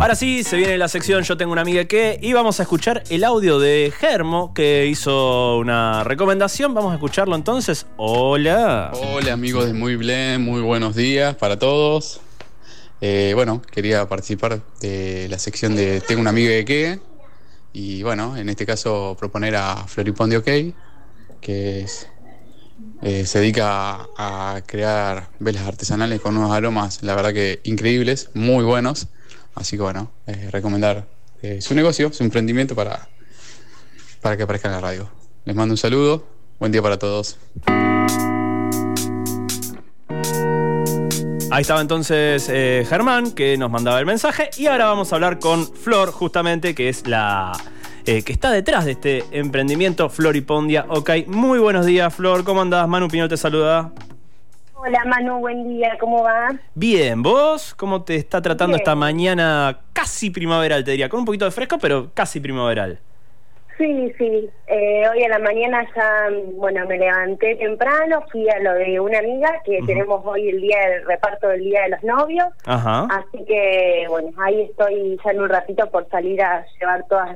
Ahora sí, se viene la sección Yo tengo una amiga que y vamos a escuchar el audio de Germo que hizo una recomendación. Vamos a escucharlo entonces. Hola. Hola amigos de Muy muy buenos días para todos. Eh, bueno, quería participar de la sección de Tengo una amiga de qué. Y bueno, en este caso proponer a Floripón de OK, que eh, se dedica a crear velas artesanales con unos aromas, la verdad que increíbles, muy buenos. Así que bueno, recomendar eh, su negocio, su emprendimiento para, para que aparezca en la radio. Les mando un saludo, buen día para todos. Ahí estaba entonces eh, Germán que nos mandaba el mensaje y ahora vamos a hablar con Flor justamente que es la eh, que está detrás de este emprendimiento Floripondia. Ok, muy buenos días Flor, ¿cómo andás? Manu Pinol te saluda. Hola Manu, buen día, ¿cómo va? Bien, ¿vos cómo te está tratando Bien. esta mañana casi primaveral, te diría? Con un poquito de fresco, pero casi primaveral. Sí, sí, eh, hoy a la mañana ya, bueno, me levanté temprano, fui a lo de una amiga que tenemos hoy el día del reparto del Día de los Novios, Ajá. así que, bueno, ahí estoy ya en un ratito por salir a llevar todos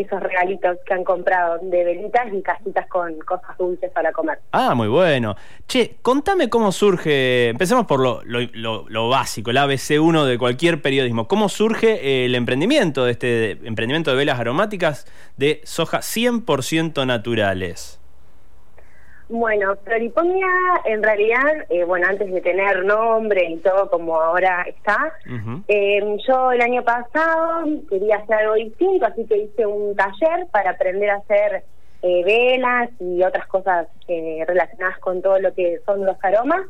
esos regalitos que han comprado de velitas y casitas con cosas dulces para comer. Ah, muy bueno. Che, contame cómo surge, empecemos por lo, lo- lo- básico, el ABC1 de cualquier periodismo. ¿Cómo surge eh, el emprendimiento de este emprendimiento de velas aromáticas de soja 100% naturales? Bueno, Floripondia en realidad, eh, bueno, antes de tener nombre y todo como ahora está, eh, yo el año pasado quería hacer algo distinto, así que hice un taller para aprender a hacer eh, velas y otras cosas eh, relacionadas con todo lo que son los aromas.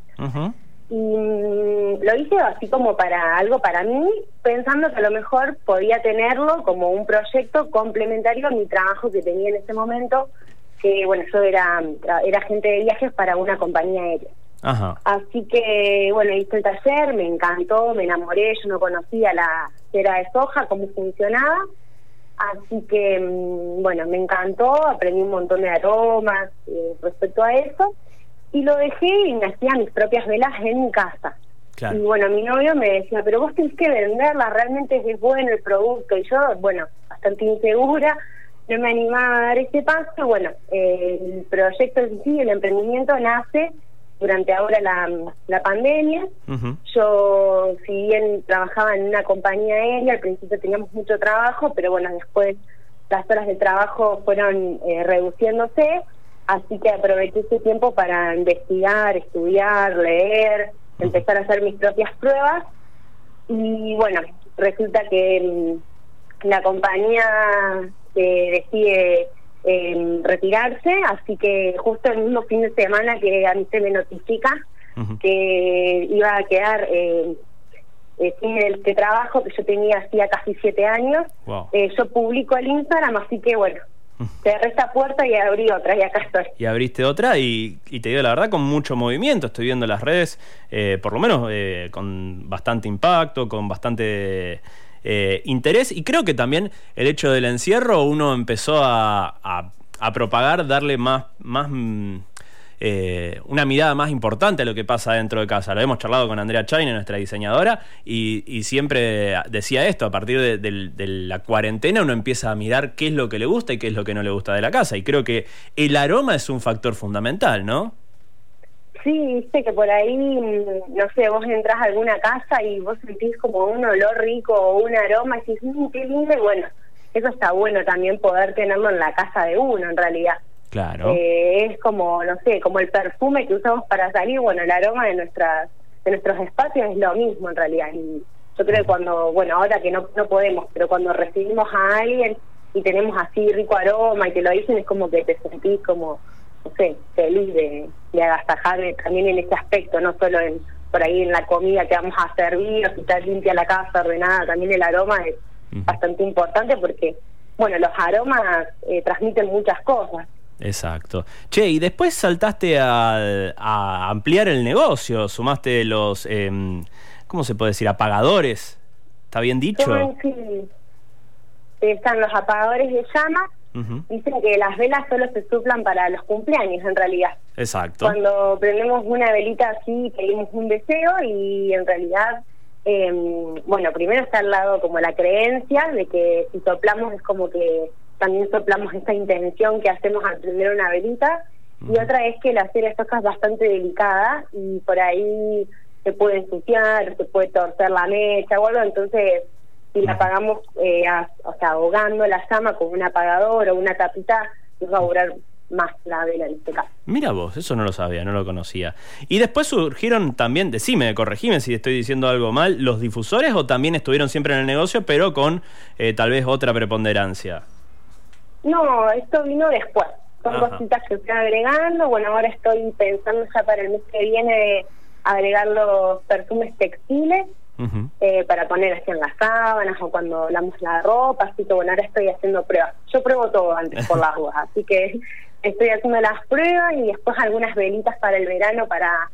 Y mm, lo hice así como para algo para mí, pensando que a lo mejor podía tenerlo como un proyecto complementario a mi trabajo que tenía en ese momento, que bueno, yo era, era agente de viajes para una compañía aérea. Ajá. Así que, bueno, hice el taller, me encantó, me enamoré, yo no conocía la cera de soja, cómo funcionaba. Así que, mm, bueno, me encantó, aprendí un montón de aromas eh, respecto a eso. Y lo dejé y me hacía mis propias velas en mi casa. Claro. Y bueno, mi novio me decía, pero vos tenés que venderla, realmente es bueno el producto. Y yo, bueno, bastante insegura, no me animaba a dar ese paso. Bueno, eh, el proyecto en sí, el emprendimiento nace durante ahora la, la pandemia. Yo, si bien trabajaba en una compañía aérea, al principio teníamos mucho trabajo, pero bueno, después las horas de trabajo fueron eh, reduciéndose, así que aproveché ese tiempo para investigar, estudiar, leer, empezar a hacer mis propias pruebas. Y bueno, resulta que mm, la compañía decide eh, retirarse, así que justo el mismo fin de semana que a mí se me notifica que iba a quedar eh, eh, sin este trabajo que yo tenía hacía casi siete años. Wow. Eh, yo publico el Instagram, así que bueno, cerré esta puerta y abrí otra y acá estoy. Y abriste otra y, y te digo la verdad con mucho movimiento. Estoy viendo las redes, eh, por lo menos eh, con bastante impacto, con bastante eh, interés. Y creo que también el hecho del encierro uno empezó a, a- propagar, darle más, más mm, eh, una mirada más importante a lo que pasa dentro de casa. Lo hemos charlado con Andrea Chaine, nuestra diseñadora, y, siempre decía esto, a partir de la cuarentena uno empieza a mirar qué es lo que le gusta y qué es lo que no le gusta de la casa. Y creo que el aroma es un factor fundamental, ¿no? Sí, viste que por ahí, mm, no sé, vos entras a alguna casa y vos sentís como un olor rico o un aroma y decís, mmm, qué lindo, y bueno, eso está bueno también poder tenerlo en la casa de uno en realidad. Claro. Eh, es como, no sé, como el perfume que usamos para salir, bueno, el aroma de nuestras de nuestros espacios es lo mismo en realidad. Y yo creo que cuando, bueno, ahora que no, no podemos, pero cuando recibimos a alguien y tenemos así rico aroma y te lo dicen, es como que te sentís como, no sé, feliz de, de agasajar eh, también en ese aspecto, no solo en por ahí en la comida que vamos a servir, o si está limpia la casa, ordenada, también el aroma es bastante importante porque, bueno, los aromas eh, transmiten muchas cosas. Exacto. Che, y después saltaste a, a ampliar el negocio, sumaste los, em, ¿cómo se puede decir? Apagadores. ¿Está bien dicho? Son, sí, están los apagadores de llamas. Dicen que las velas solo se suplan para los cumpleaños, en realidad. Exacto. Cuando prendemos una velita así, pedimos un deseo y en realidad em, bueno, primero está al lado como la creencia de que si soplamos es como que también soplamos esta intención que hacemos al prender una velita. Y otra es que la cera es bastante delicada y por ahí se puede ensuciar, se puede torcer la mecha o algo, entonces si la apagamos, eh, o sea, ahogando la llama con un apagador o una tapita, nos va a durar más la vela en este caso. Mira vos, eso no lo sabía, no lo conocía. Y después surgieron también, decime, corregime si estoy diciendo algo mal, los difusores o también estuvieron siempre en el negocio, pero con eh, tal vez otra preponderancia. No, esto vino después. Son cositas que estoy agregando. Bueno, ahora estoy pensando ya para el mes que viene agregar los perfumes textiles eh, para poner así en las sábanas o cuando lavamos la ropa, así que bueno, ahora estoy haciendo pruebas. Yo pruebo todo antes por las dudas, así que estoy haciendo las pruebas y después algunas velitas para el verano para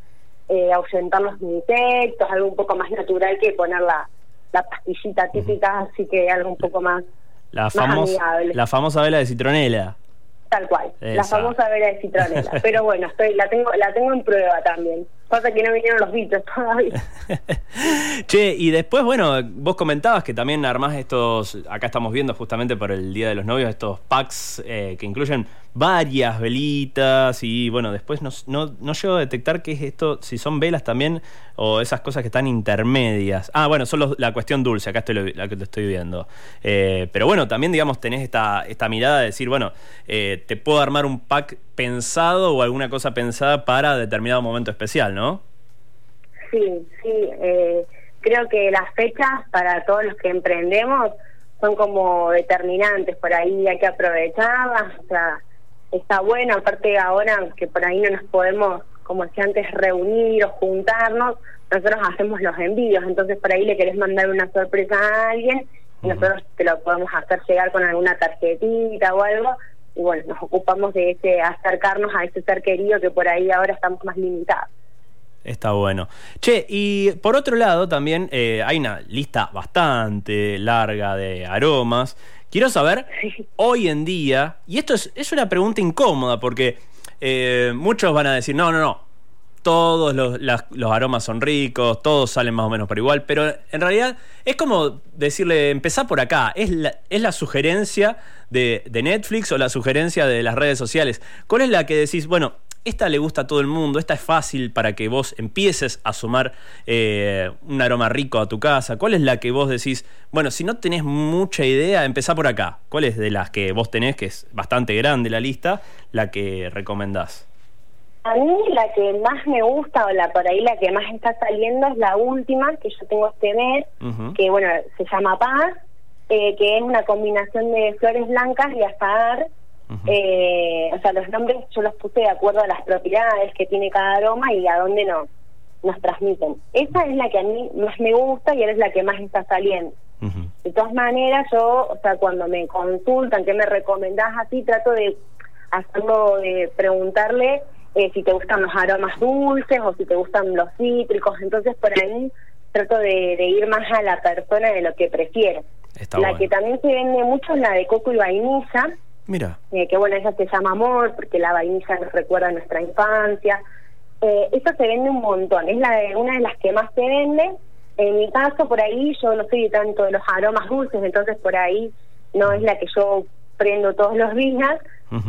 eh, ahuyentar los insectos, algo un poco más natural que poner la, la pastillita típica, así que algo un poco más, la, famosa, la famosa vela de citronela. Tal cual, la famosa vela de citronela. Pero bueno, estoy, la tengo, la tengo en prueba también. Pasa que no vinieron los bichos todavía. che, y después, bueno, vos comentabas que también armás estos, acá estamos viendo justamente por el Día de los Novios, estos packs eh, que incluyen varias velitas y bueno, después no, no, no, llego a detectar qué es esto, si son velas también o esas cosas que están intermedias. Ah, bueno, son la cuestión dulce, acá estoy la que te estoy viendo. Eh, pero bueno, también digamos tenés esta, esta mirada de decir, bueno, eh, te puedo armar un pack pensado o alguna cosa pensada para determinado momento especial, ¿no? Sí, sí. Eh, creo que las fechas para todos los que emprendemos son como determinantes, por ahí hay que aprovecharlas, o sea, está bueno, aparte ahora que por ahí no nos podemos, como decía antes, reunir o juntarnos, nosotros hacemos los envíos, entonces por ahí le querés mandar una sorpresa a alguien y nosotros te lo podemos hacer llegar con alguna tarjetita o algo, y bueno, nos ocupamos de ese acercarnos a ese ser querido que por ahí ahora estamos más limitados. Está bueno. Che, y por otro lado también eh, hay una lista bastante larga de aromas Quiero saber, hoy en día, y esto es, es una pregunta incómoda porque eh, muchos van a decir, no, no, no, todos los, los, aromas son ricos, todos salen más o menos por igual, pero en realidad es como decirle, empezá por acá, es la, es la sugerencia de, de Netflix o la sugerencia de las redes sociales. ¿Cuál es la que decís, bueno, esta le gusta a todo el mundo, esta es fácil para que vos empieces a sumar eh, un aroma rico a tu casa. ¿Cuál es la que vos decís, bueno, si no tenés mucha idea, empezá por acá? ¿Cuál es de las que vos tenés, que es bastante grande la lista, la que recomendás? A mí la que más me gusta o la por ahí la que más está saliendo es la última que yo tengo este mes, que bueno, se llama Paz, eh, que es una combinación de flores blancas y azahar eh, o sea, los nombres yo los puse de acuerdo a las propiedades que tiene cada aroma y a dónde no, nos transmiten. Esa es la que a mí más me gusta y es la que más está saliendo. De todas maneras, yo, o sea, cuando me consultan, ¿qué me recomendás así? Trato de hacerlo, de preguntarle eh, si te gustan los aromas dulces o si te gustan los cítricos. Entonces, por ahí trato de, ir más a la persona de lo que prefiere. la que también se vende mucho es la de coco y vainilla, Mira. Eh, que bueno, esa se llama amor porque la vainilla nos recuerda a nuestra infancia. Eh, esta se vende un montón, es la de una de las que más se vende. En mi caso, por ahí, yo no soy tanto de los aromas dulces, entonces por ahí no es la que yo prendo todos los días,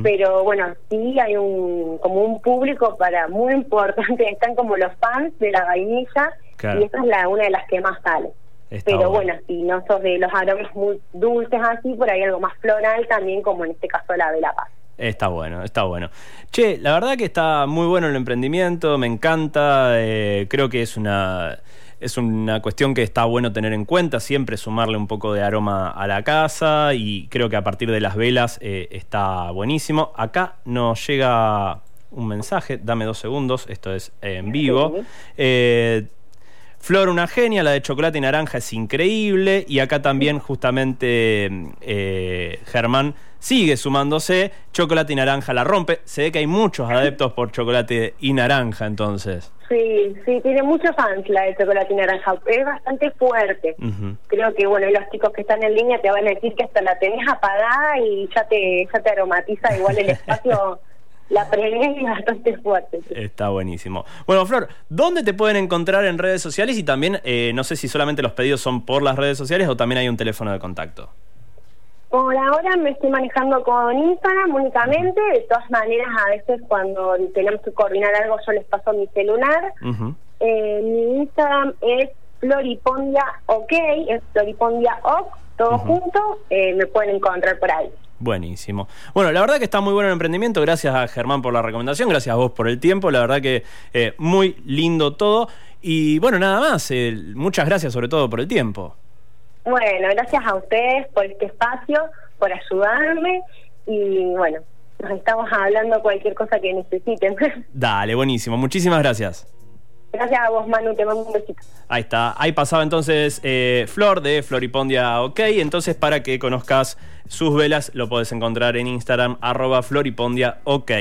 pero bueno, sí hay un como un público para muy importante, están como los fans de la vainilla y esa es la una de las que más sale. Pero bueno. si no sos de los aromas muy dulces así, por ahí algo más floral también, como en este caso la de la paz. Está bueno, está bueno. Che, la verdad que está muy bueno el emprendimiento, me encanta, eh, creo que es una, es una cuestión que está bueno tener en cuenta, siempre sumarle un poco de aroma a la casa y creo que a partir de las velas eh, está buenísimo. Acá nos llega un mensaje, dame dos segundos, esto es en vivo. Eh, Flor, una genia, la de chocolate y naranja es increíble. Y acá también, justamente, eh, Germán sigue sumándose. Chocolate y naranja la rompe. Se ve que hay muchos adeptos por chocolate y naranja, entonces. Sí, sí, tiene muchos fans la de chocolate y naranja. Es bastante fuerte. Creo que, bueno, los chicos que están en línea te van a decir que hasta la tenés apagada y ya te, ya te aromatiza igual el espacio. La pregué bastante fuerte. Está buenísimo. Bueno, Flor, ¿dónde te pueden encontrar en redes sociales? Y también, eh, no sé si solamente los pedidos son por las redes sociales o también hay un teléfono de contacto. Por ahora me estoy manejando con Instagram únicamente. De todas maneras, a veces cuando tenemos que coordinar algo, yo les paso mi celular. Eh, mi Instagram es Floripondia OK, es Floripondia OK, todo junto. Eh, me pueden encontrar por ahí. Buenísimo. Bueno, la verdad que está muy bueno el emprendimiento. Gracias a Germán por la recomendación. Gracias a vos por el tiempo. La verdad que eh, muy lindo todo. Y bueno, nada más. muchas gracias sobre todo por el tiempo. Bueno, gracias a ustedes por este espacio, por ayudarme y bueno, nos estamos hablando cualquier cosa que necesiten. Dale, buenísimo. Muchísimas gracias. Gracias a vos, Manu, te mando un besito. Ahí está, ahí pasaba entonces eh, Flor de Floripondia OK. Entonces, para que conozcas sus velas, lo podés encontrar en Instagram, arroba Floripondia OK.